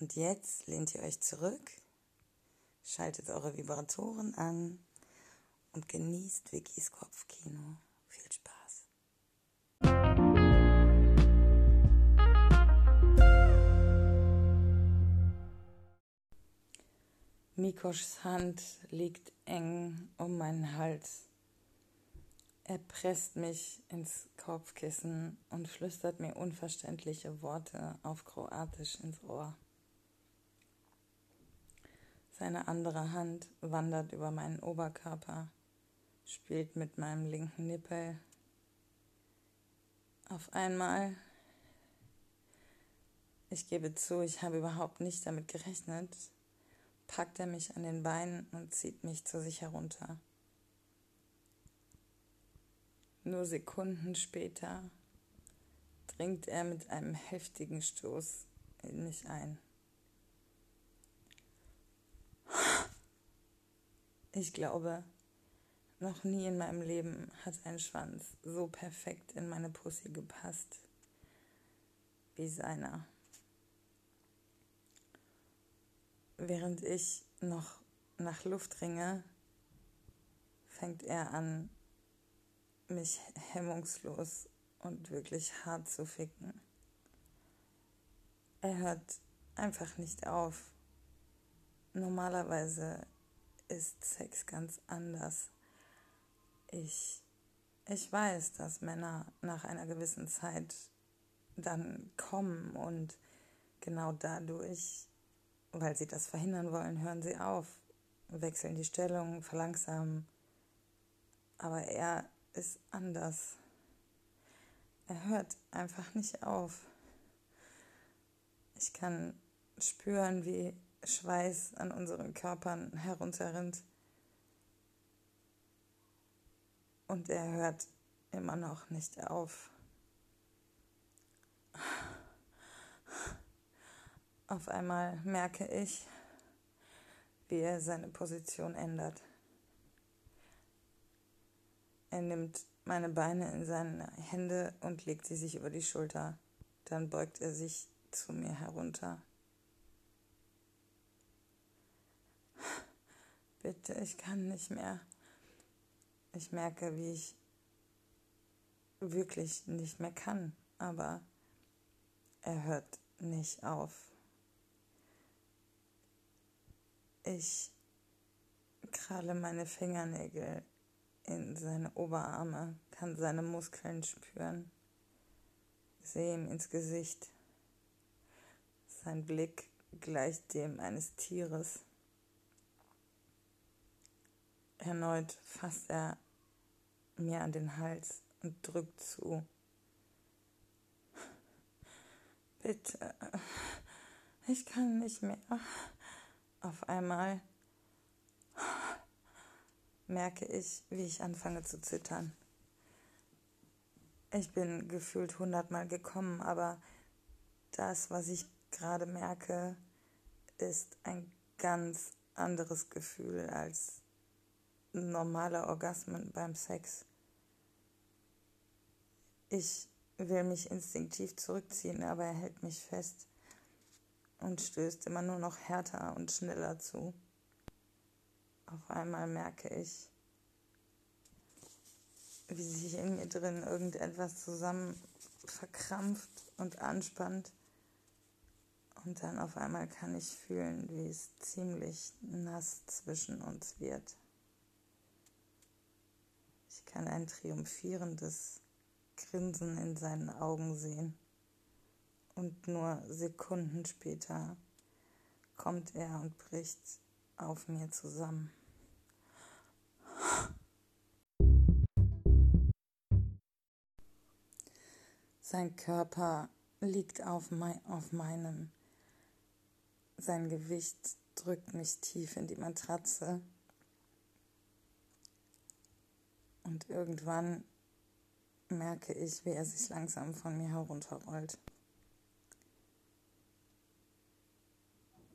Und jetzt lehnt ihr euch zurück, schaltet eure Vibratoren an und genießt Vickys Kopfkino. Viel Spaß. Mikoschs Hand liegt eng um meinen Hals. Er presst mich ins Kopfkissen und flüstert mir unverständliche Worte auf Kroatisch ins Ohr. Seine andere Hand wandert über meinen Oberkörper, spielt mit meinem linken Nippel. Auf einmal, ich gebe zu, ich habe überhaupt nicht damit gerechnet, packt er mich an den Beinen und zieht mich zu sich herunter. Nur Sekunden später dringt er mit einem heftigen Stoß in mich ein. Ich glaube, noch nie in meinem Leben hat ein Schwanz so perfekt in meine Pussy gepasst wie seiner. Während ich noch nach Luft ringe, fängt er an, mich hemmungslos und wirklich hart zu ficken. Er hört einfach nicht auf. Normalerweise ist Sex ganz anders. Ich, ich weiß, dass Männer nach einer gewissen Zeit dann kommen und genau dadurch, weil sie das verhindern wollen, hören sie auf, wechseln die Stellung, verlangsamen. Aber er ist anders. Er hört einfach nicht auf. Ich kann spüren, wie Schweiß an unseren Körpern herunterrinnt. Und er hört immer noch nicht auf. Auf einmal merke ich, wie er seine Position ändert. Er nimmt meine Beine in seine Hände und legt sie sich über die Schulter. Dann beugt er sich zu mir herunter. Bitte, ich kann nicht mehr. Ich merke, wie ich wirklich nicht mehr kann, aber er hört nicht auf. Ich kralle meine Fingernägel in seine Oberarme, kann seine Muskeln spüren, sehe ihm ins Gesicht. Sein Blick gleicht dem eines Tieres. Erneut fasst er mir an den Hals und drückt zu. Bitte, ich kann nicht mehr. Auf einmal merke ich, wie ich anfange zu zittern. Ich bin gefühlt hundertmal gekommen, aber das, was ich gerade merke, ist ein ganz anderes Gefühl als normale Orgasmen beim Sex. Ich will mich instinktiv zurückziehen, aber er hält mich fest und stößt immer nur noch härter und schneller zu. Auf einmal merke ich, wie sich in mir drin irgendetwas zusammen verkrampft und anspannt Und dann auf einmal kann ich fühlen, wie es ziemlich nass zwischen uns wird. Kann ein triumphierendes Grinsen in seinen Augen sehen. Und nur Sekunden später kommt er und bricht auf mir zusammen. Sein Körper liegt auf, mein, auf meinem. Sein Gewicht drückt mich tief in die Matratze. Und irgendwann merke ich, wie er sich langsam von mir herunterrollt.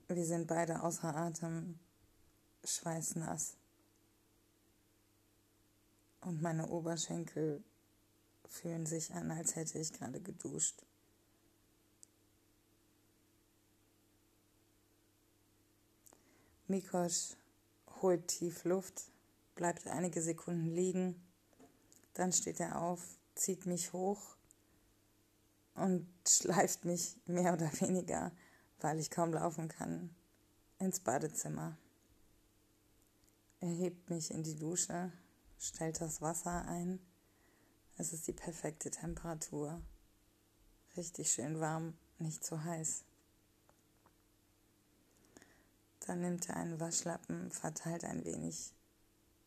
Wir sind beide außer Atem, schweißnass. Und meine Oberschenkel fühlen sich an, als hätte ich gerade geduscht. Mikosch holt tief Luft, bleibt einige Sekunden liegen, dann steht er auf, zieht mich hoch und schleift mich mehr oder weniger, weil ich kaum laufen kann, ins Badezimmer. Er hebt mich in die Dusche, stellt das Wasser ein es ist die perfekte Temperatur. Richtig schön warm, nicht zu heiß. Dann nimmt er einen Waschlappen, verteilt ein wenig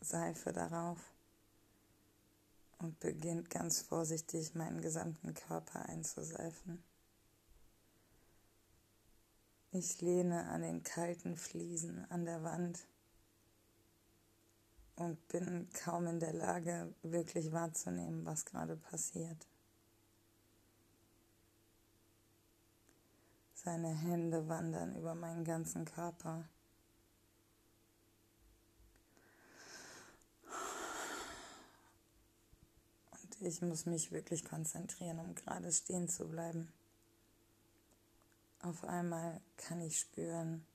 Seife darauf und beginnt ganz vorsichtig meinen gesamten Körper einzuseifen. Ich lehne an den kalten Fliesen an der Wand und bin kaum in der Lage, wirklich wahrzunehmen, was gerade passiert. Seine Hände wandern über meinen ganzen Körper. Ich muss mich wirklich konzentrieren, um gerade stehen zu bleiben. Auf einmal kann ich spüren,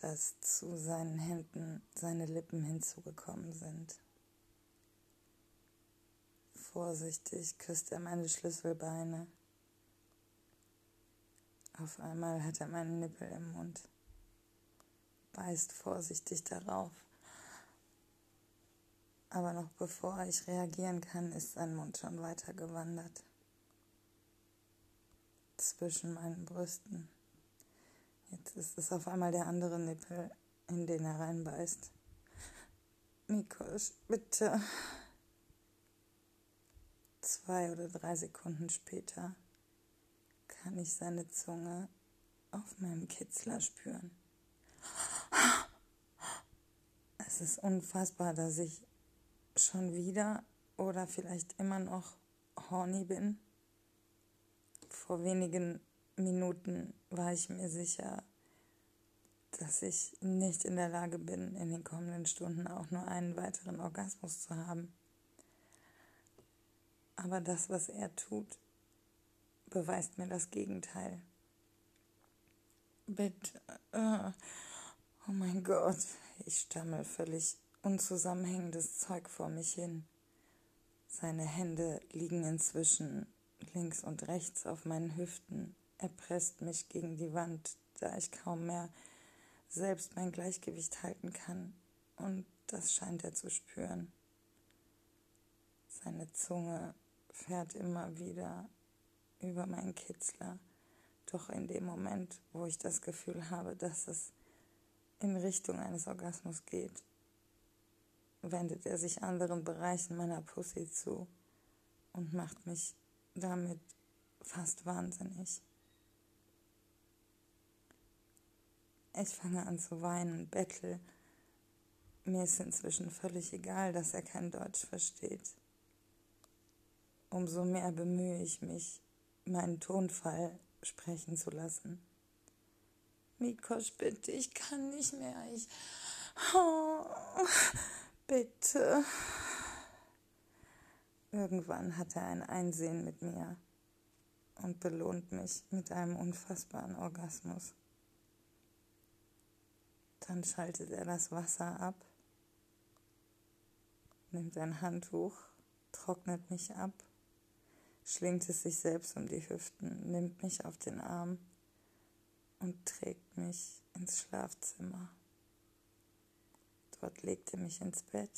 dass zu seinen Händen seine Lippen hinzugekommen sind. Vorsichtig küsst er meine Schlüsselbeine. Auf einmal hat er meinen Nippel im Mund, beißt vorsichtig darauf. Aber noch bevor ich reagieren kann, ist sein Mund schon weiter gewandert. Zwischen meinen Brüsten. Jetzt ist es auf einmal der andere Nippel, in den er reinbeißt. Mikos, bitte. Zwei oder drei Sekunden später kann ich seine Zunge auf meinem Kitzler spüren. Es ist unfassbar, dass ich schon wieder oder vielleicht immer noch horny bin. Vor wenigen Minuten war ich mir sicher, dass ich nicht in der Lage bin, in den kommenden Stunden auch nur einen weiteren Orgasmus zu haben. Aber das, was er tut, beweist mir das Gegenteil. Bitte. Uh, oh mein Gott. Ich stammel völlig unzusammenhängendes Zeug vor mich hin. Seine Hände liegen inzwischen links und rechts auf meinen Hüften er presst mich gegen die Wand, da ich kaum mehr selbst mein Gleichgewicht halten kann, und das scheint er zu spüren. Seine Zunge fährt immer wieder über meinen Kitzler, doch in dem Moment, wo ich das Gefühl habe, dass es in Richtung eines Orgasmus geht, wendet er sich anderen Bereichen meiner Pussy zu und macht mich damit fast wahnsinnig. Ich fange an zu weinen, bettel. Mir ist inzwischen völlig egal, dass er kein Deutsch versteht. Umso mehr bemühe ich mich, meinen Tonfall sprechen zu lassen. Mikosch, bitte, ich kann nicht mehr. Ich. Oh, bitte. Irgendwann hat er ein Einsehen mit mir und belohnt mich mit einem unfassbaren Orgasmus. Dann schaltet er das Wasser ab, nimmt ein Handtuch, trocknet mich ab, schlingt es sich selbst um die Hüften, nimmt mich auf den Arm und trägt mich ins Schlafzimmer. Dort legt er mich ins Bett,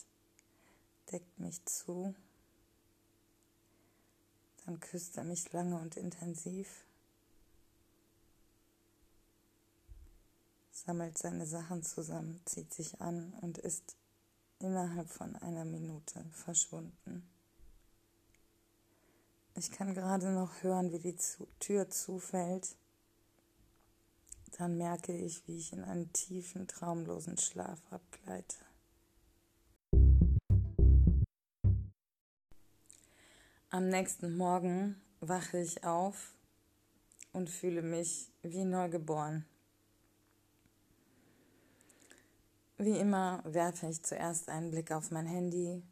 deckt mich zu, dann küsst er mich lange und intensiv, sammelt seine Sachen zusammen, zieht sich an und ist innerhalb von einer Minute verschwunden. Ich kann gerade noch hören, wie die Tür zufällt. Dann merke ich, wie ich in einen tiefen, traumlosen Schlaf abgleite. Am nächsten Morgen wache ich auf und fühle mich wie neugeboren. Wie immer werfe ich zuerst einen Blick auf mein Handy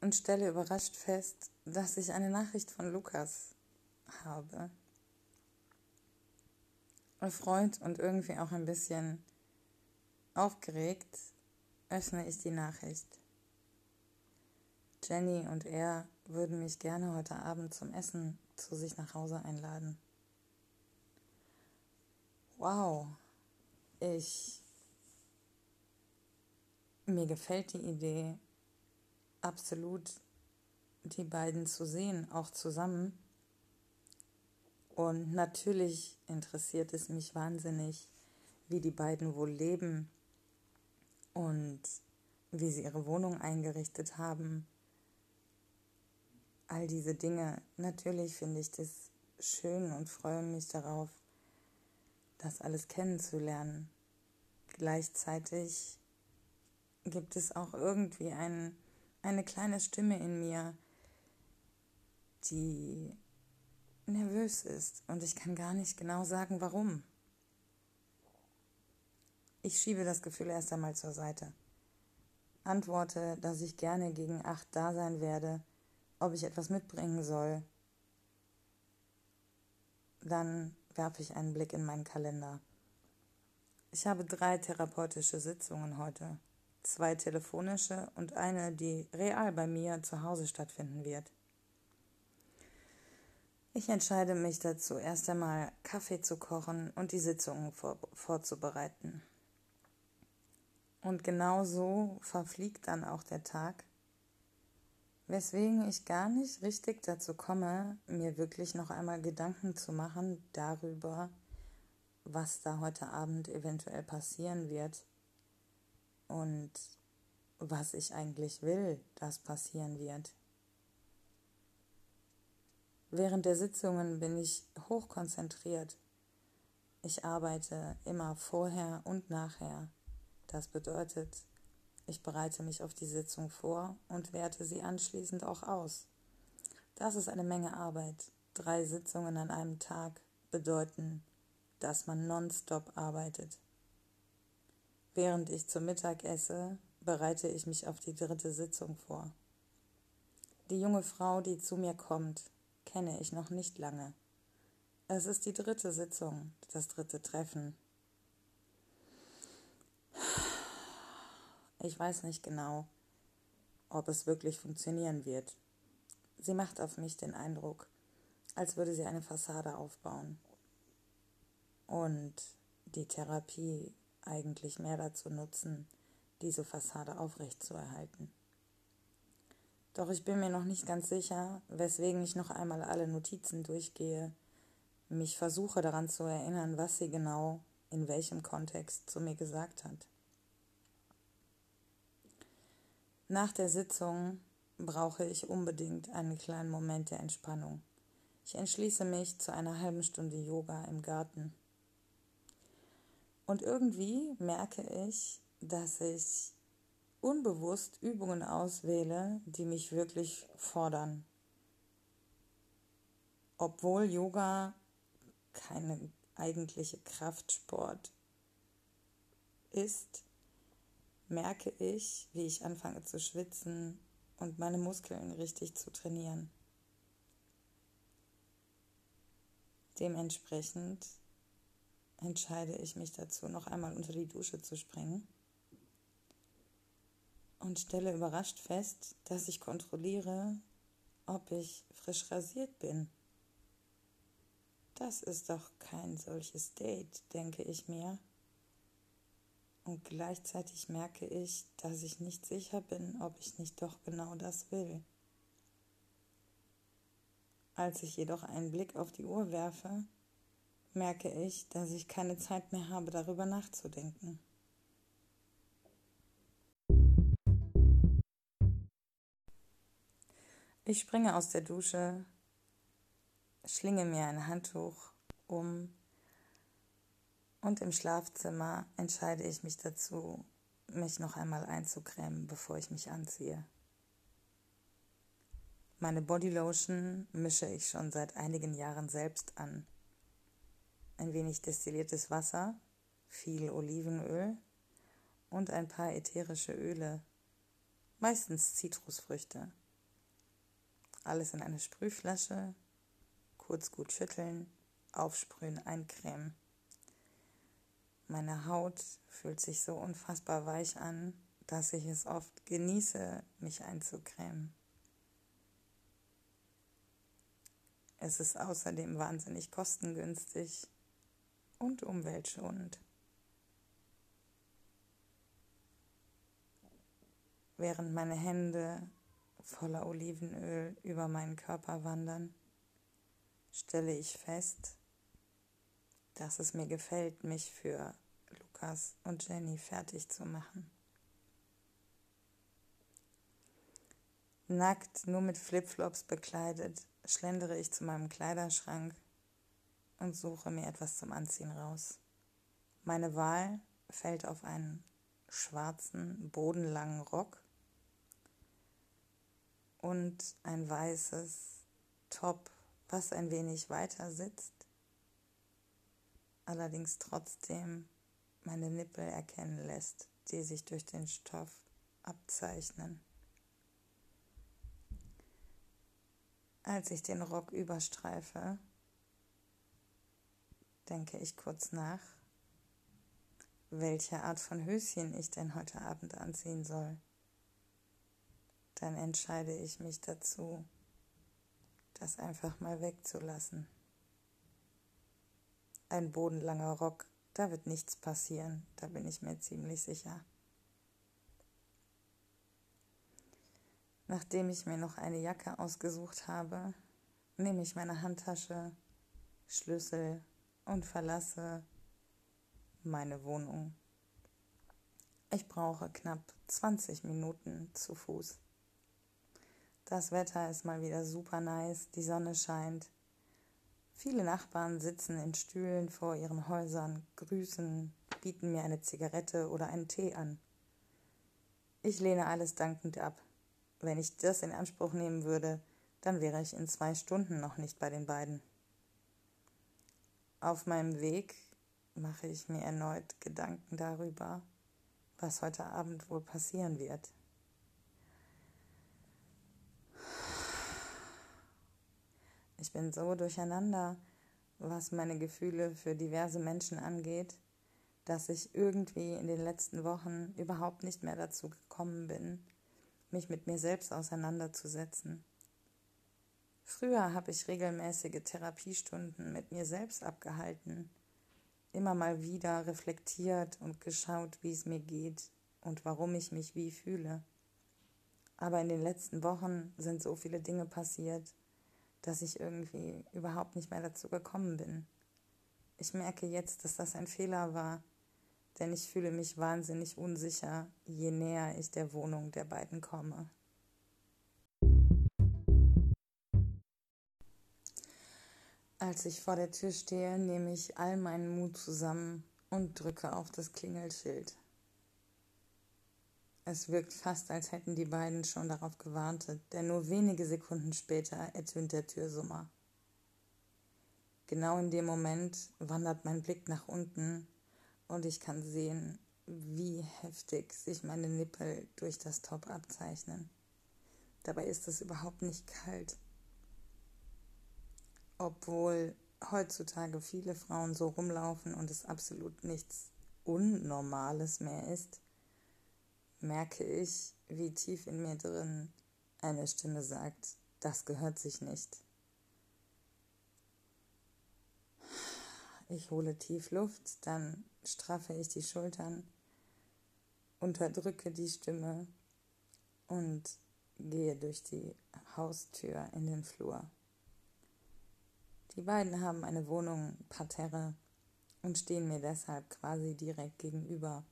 und stelle überrascht fest, dass ich eine Nachricht von Lukas habe. Erfreut und irgendwie auch ein bisschen aufgeregt öffne ich die Nachricht. Jenny und er würden mich gerne heute Abend zum Essen zu sich nach Hause einladen. Wow, ich mir gefällt die Idee absolut, die beiden zu sehen, auch zusammen. Und natürlich interessiert es mich wahnsinnig, wie die beiden wohl leben und wie sie ihre Wohnung eingerichtet haben. All diese Dinge. Natürlich finde ich das schön und freue mich darauf, das alles kennenzulernen. Gleichzeitig gibt es auch irgendwie ein, eine kleine Stimme in mir, die nervös ist und ich kann gar nicht genau sagen, warum. Ich schiebe das Gefühl erst einmal zur Seite. Antworte, dass ich gerne gegen acht da sein werde, ob ich etwas mitbringen soll. Dann werfe ich einen Blick in meinen Kalender. Ich habe drei therapeutische Sitzungen heute zwei telefonische und eine, die real bei mir zu Hause stattfinden wird. Ich entscheide mich dazu, erst einmal Kaffee zu kochen und die Sitzungen vor, vorzubereiten. Und genau so verfliegt dann auch der Tag, weswegen ich gar nicht richtig dazu komme, mir wirklich noch einmal Gedanken zu machen darüber, was da heute Abend eventuell passieren wird und was ich eigentlich will, dass passieren wird. Während der Sitzungen bin ich hochkonzentriert. Ich arbeite immer vorher und nachher. Das bedeutet, ich bereite mich auf die Sitzung vor und werte sie anschließend auch aus. Das ist eine Menge Arbeit. Drei Sitzungen an einem Tag bedeuten, dass man nonstop arbeitet. Während ich zum Mittag esse, bereite ich mich auf die dritte Sitzung vor. Die junge Frau, die zu mir kommt, kenne ich noch nicht lange. Es ist die dritte Sitzung, das dritte Treffen. Ich weiß nicht genau, ob es wirklich funktionieren wird. Sie macht auf mich den Eindruck, als würde sie eine Fassade aufbauen. Und die Therapie eigentlich mehr dazu nutzen, diese Fassade aufrechtzuerhalten. Doch ich bin mir noch nicht ganz sicher, weswegen ich noch einmal alle Notizen durchgehe, mich versuche daran zu erinnern, was sie genau in welchem Kontext zu mir gesagt hat. Nach der Sitzung brauche ich unbedingt einen kleinen Moment der Entspannung. Ich entschließe mich zu einer halben Stunde Yoga im Garten. Und irgendwie merke ich, dass ich unbewusst Übungen auswähle, die mich wirklich fordern. Obwohl Yoga keine eigentliche Kraftsport ist, merke ich, wie ich anfange zu schwitzen und meine Muskeln richtig zu trainieren. Dementsprechend entscheide ich mich dazu, noch einmal unter die Dusche zu springen und stelle überrascht fest, dass ich kontrolliere, ob ich frisch rasiert bin. Das ist doch kein solches Date, denke ich mir. Und gleichzeitig merke ich, dass ich nicht sicher bin, ob ich nicht doch genau das will. Als ich jedoch einen Blick auf die Uhr werfe, merke ich, dass ich keine Zeit mehr habe, darüber nachzudenken. Ich springe aus der Dusche, schlinge mir ein Handtuch um und im Schlafzimmer entscheide ich mich dazu, mich noch einmal einzucremen, bevor ich mich anziehe. Meine Bodylotion mische ich schon seit einigen Jahren selbst an. Ein wenig destilliertes Wasser, viel Olivenöl und ein paar ätherische Öle, meistens Zitrusfrüchte. Alles in eine Sprühflasche, kurz gut schütteln, aufsprühen, eincremen. Meine Haut fühlt sich so unfassbar weich an, dass ich es oft genieße, mich einzucremen. Es ist außerdem wahnsinnig kostengünstig und umweltschonend. Während meine Hände voller Olivenöl über meinen Körper wandern, stelle ich fest, dass es mir gefällt, mich für Lukas und Jenny fertig zu machen. Nackt, nur mit Flipflops bekleidet, schlendere ich zu meinem Kleiderschrank und suche mir etwas zum Anziehen raus. Meine Wahl fällt auf einen schwarzen, bodenlangen Rock und ein weißes Top, was ein wenig weiter sitzt, allerdings trotzdem meine Nippel erkennen lässt, die sich durch den Stoff abzeichnen. Als ich den Rock überstreife, denke ich kurz nach, welche Art von Höschen ich denn heute Abend anziehen soll. Dann entscheide ich mich dazu, das einfach mal wegzulassen. Ein bodenlanger Rock, da wird nichts passieren, da bin ich mir ziemlich sicher. Nachdem ich mir noch eine Jacke ausgesucht habe, nehme ich meine Handtasche, Schlüssel und verlasse meine Wohnung. Ich brauche knapp 20 Minuten zu Fuß. Das Wetter ist mal wieder super nice, die Sonne scheint. Viele Nachbarn sitzen in Stühlen vor ihren Häusern, grüßen, bieten mir eine Zigarette oder einen Tee an. Ich lehne alles dankend ab. Wenn ich das in Anspruch nehmen würde, dann wäre ich in zwei Stunden noch nicht bei den beiden. Auf meinem Weg mache ich mir erneut Gedanken darüber, was heute Abend wohl passieren wird. Ich bin so durcheinander, was meine Gefühle für diverse Menschen angeht, dass ich irgendwie in den letzten Wochen überhaupt nicht mehr dazu gekommen bin, mich mit mir selbst auseinanderzusetzen. Früher habe ich regelmäßige Therapiestunden mit mir selbst abgehalten, immer mal wieder reflektiert und geschaut, wie es mir geht und warum ich mich wie fühle. Aber in den letzten Wochen sind so viele Dinge passiert, dass ich irgendwie überhaupt nicht mehr dazu gekommen bin. Ich merke jetzt, dass das ein Fehler war, denn ich fühle mich wahnsinnig unsicher, je näher ich der Wohnung der beiden komme. Als ich vor der Tür stehe, nehme ich all meinen Mut zusammen und drücke auf das Klingelschild. Es wirkt fast, als hätten die beiden schon darauf gewartet, denn nur wenige Sekunden später ertönt der Türsummer. Genau in dem Moment wandert mein Blick nach unten und ich kann sehen, wie heftig sich meine Nippel durch das Top abzeichnen. Dabei ist es überhaupt nicht kalt. Obwohl heutzutage viele Frauen so rumlaufen und es absolut nichts Unnormales mehr ist, merke ich, wie tief in mir drin eine Stimme sagt, das gehört sich nicht. Ich hole tief Luft, dann straffe ich die Schultern, unterdrücke die Stimme und gehe durch die Haustür in den Flur. Die beiden haben eine Wohnung parterre und stehen mir deshalb quasi direkt gegenüber,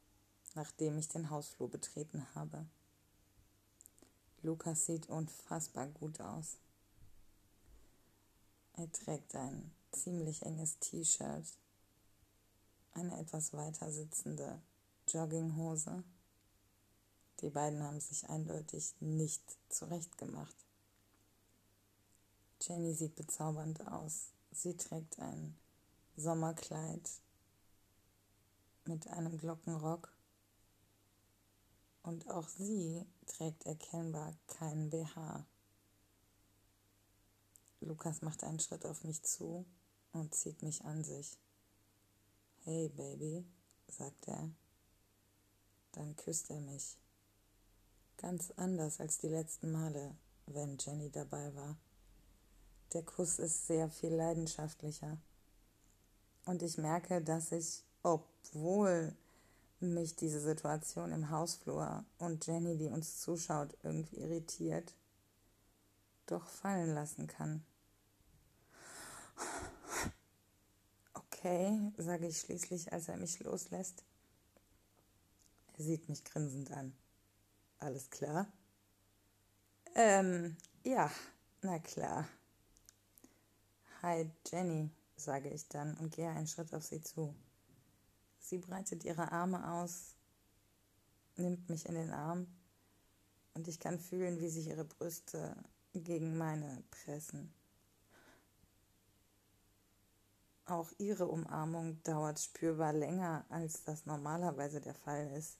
nachdem ich den Hausflur betreten habe. Lukas sieht unfassbar gut aus. Er trägt ein ziemlich enges T-Shirt, eine etwas weiter sitzende Jogginghose. Die beiden haben sich eindeutig nicht zurechtgemacht. Jenny sieht bezaubernd aus. Sie trägt ein Sommerkleid mit einem Glockenrock und auch sie trägt erkennbar keinen BH. Lukas macht einen Schritt auf mich zu und zieht mich an sich. Hey Baby, sagt er. Dann küsst er mich. Ganz anders als die letzten Male, wenn Jenny dabei war. Der Kuss ist sehr viel leidenschaftlicher. Und ich merke, dass ich, obwohl mich diese Situation im Hausflur und Jenny, die uns zuschaut, irgendwie irritiert, doch fallen lassen kann. Okay, sage ich schließlich, als er mich loslässt. Er sieht mich grinsend an. Alles klar? Ähm, ja, na klar. Hi, Jenny, sage ich dann und gehe einen Schritt auf sie zu. Sie breitet ihre Arme aus, nimmt mich in den Arm und ich kann fühlen, wie sich ihre Brüste gegen meine pressen. Auch ihre Umarmung dauert spürbar länger, als das normalerweise der Fall ist.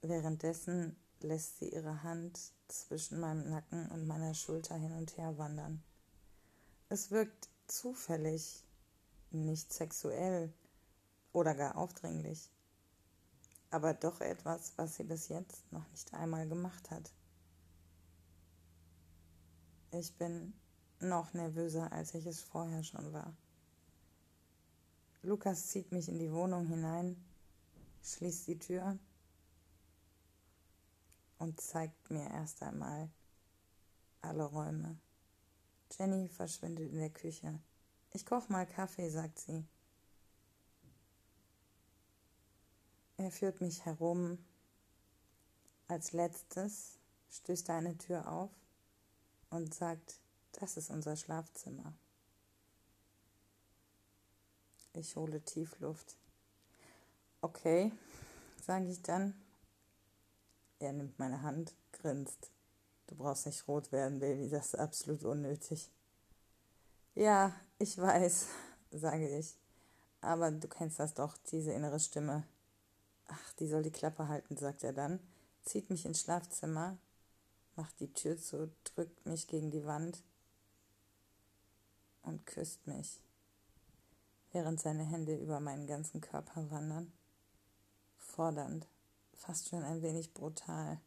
Währenddessen lässt sie ihre Hand zwischen meinem Nacken und meiner Schulter hin und her wandern. Es wirkt zufällig, nicht sexuell oder gar aufdringlich, aber doch etwas, was sie bis jetzt noch nicht einmal gemacht hat. Ich bin noch nervöser, als ich es vorher schon war. Lukas zieht mich in die Wohnung hinein, schließt die Tür und zeigt mir erst einmal alle Räume. Jenny verschwindet in der Küche. Ich koch mal Kaffee, sagt sie. Er führt mich herum. Als letztes stößt er eine Tür auf und sagt, das ist unser Schlafzimmer. Ich hole Tiefluft. Okay, sage ich dann. Er nimmt meine Hand, grinst. Du brauchst nicht rot werden, Baby, das ist absolut unnötig. Ja, ich weiß, sage ich. Aber du kennst das doch, diese innere Stimme. Ach, die soll die Klappe halten, sagt er dann, zieht mich ins Schlafzimmer, macht die Tür zu, drückt mich gegen die Wand und küsst mich, während seine Hände über meinen ganzen Körper wandern. Fordernd, fast schon ein wenig brutal.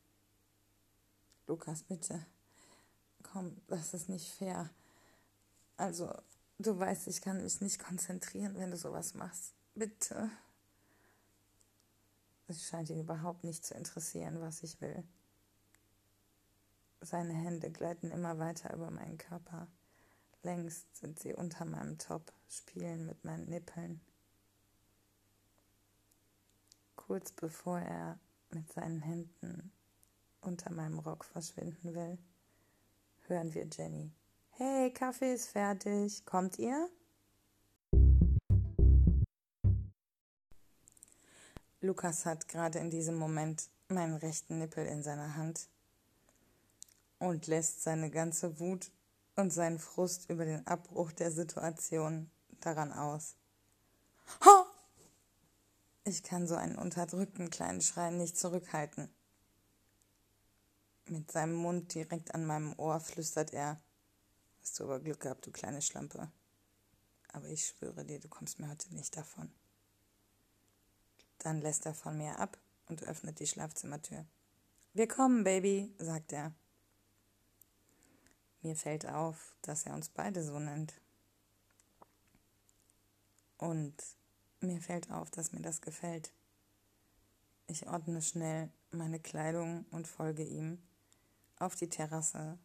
Lukas, bitte. Komm, das ist nicht fair. Also, du weißt, ich kann mich nicht konzentrieren, wenn du sowas machst. Bitte. Es scheint ihn überhaupt nicht zu interessieren, was ich will. Seine Hände gleiten immer weiter über meinen Körper. Längst sind sie unter meinem Top, spielen mit meinen Nippeln. Kurz bevor er mit seinen Händen unter meinem Rock verschwinden will, hören wir Jenny. Hey, Kaffee ist fertig. Kommt ihr? Lukas hat gerade in diesem Moment meinen rechten Nippel in seiner Hand und lässt seine ganze Wut und seinen Frust über den Abbruch der Situation daran aus. Ha! Ich kann so einen unterdrückten kleinen Schrei nicht zurückhalten. Mit seinem Mund direkt an meinem Ohr flüstert er, hast du aber Glück gehabt, du kleine Schlampe. Aber ich schwöre dir, du kommst mir heute nicht davon. Dann lässt er von mir ab und öffnet die Schlafzimmertür. Wir kommen, Baby, sagt er. Mir fällt auf, dass er uns beide so nennt. Und mir fällt auf, dass mir das gefällt. Ich ordne schnell meine Kleidung und folge ihm auf die Terrasse,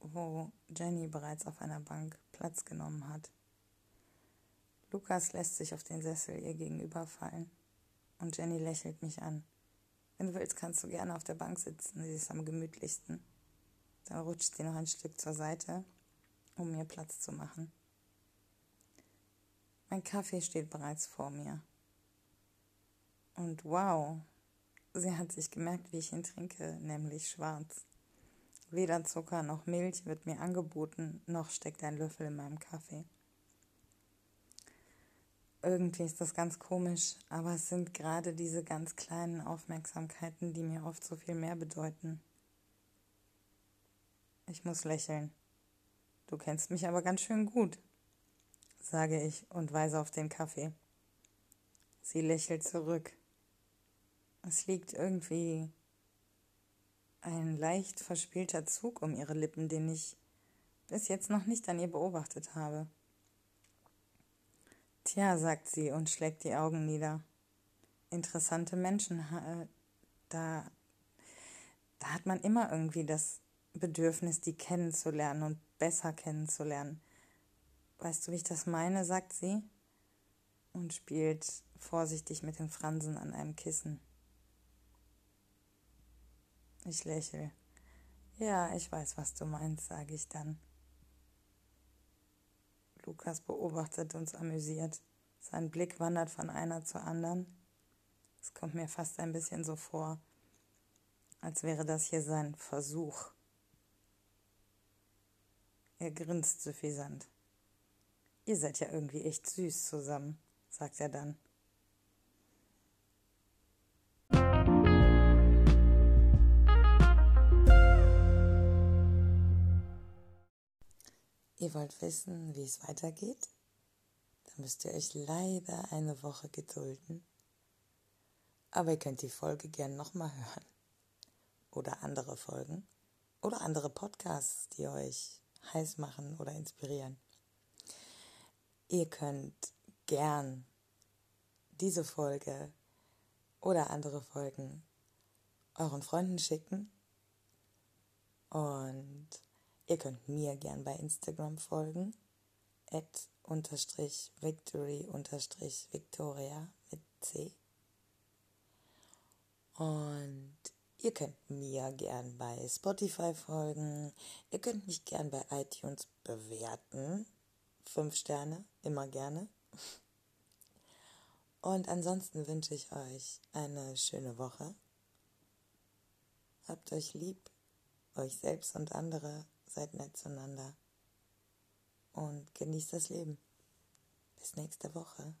wo Jenny bereits auf einer Bank Platz genommen hat. Lukas lässt sich auf den Sessel ihr gegenüber fallen und Jenny lächelt mich an. Wenn du willst, kannst du gerne auf der Bank sitzen, sie ist am gemütlichsten. Dann rutscht sie noch ein Stück zur Seite, um mir Platz zu machen. Mein Kaffee steht bereits vor mir. Und wow, sie hat sich gemerkt, wie ich ihn trinke, nämlich schwarz. Weder Zucker noch Milch wird mir angeboten, noch steckt ein Löffel in meinem Kaffee. Irgendwie ist das ganz komisch, aber es sind gerade diese ganz kleinen Aufmerksamkeiten, die mir oft so viel mehr bedeuten. Ich muss lächeln. Du kennst mich aber ganz schön gut, sage ich und weise auf den Kaffee. Sie lächelt zurück. Es liegt irgendwie ein leicht verspielter Zug um ihre Lippen, den ich bis jetzt noch nicht an ihr beobachtet habe. Tja, sagt sie und schlägt die Augen nieder. Interessante Menschen, äh, da, da hat man immer irgendwie das Bedürfnis, die kennenzulernen und besser kennenzulernen. Weißt du, wie ich das meine? sagt sie und spielt vorsichtig mit den Fransen an einem Kissen. Ich lächle. Ja, ich weiß, was du meinst, sage ich dann. Lukas beobachtet uns amüsiert. Sein Blick wandert von einer zur anderen. Es kommt mir fast ein bisschen so vor, als wäre das hier sein Versuch. Er grinst suffisant. Ihr seid ja irgendwie echt süß zusammen, sagt er dann. Ihr wollt wissen, wie es weitergeht? Dann müsst ihr euch leider eine Woche gedulden. Aber ihr könnt die Folge gern nochmal hören. Oder andere Folgen. Oder andere Podcasts, die euch heiß machen oder inspirieren. Ihr könnt gern diese Folge oder andere Folgen euren Freunden schicken und Ihr könnt mir gern bei Instagram folgen. At unterstrich victory unterstrich victoria mit C. Und ihr könnt mir gern bei Spotify folgen. Ihr könnt mich gern bei iTunes bewerten. Fünf Sterne, immer gerne. Und ansonsten wünsche ich euch eine schöne Woche. Habt euch lieb, euch selbst und andere seid nett zueinander und genießt das Leben. Bis nächste Woche.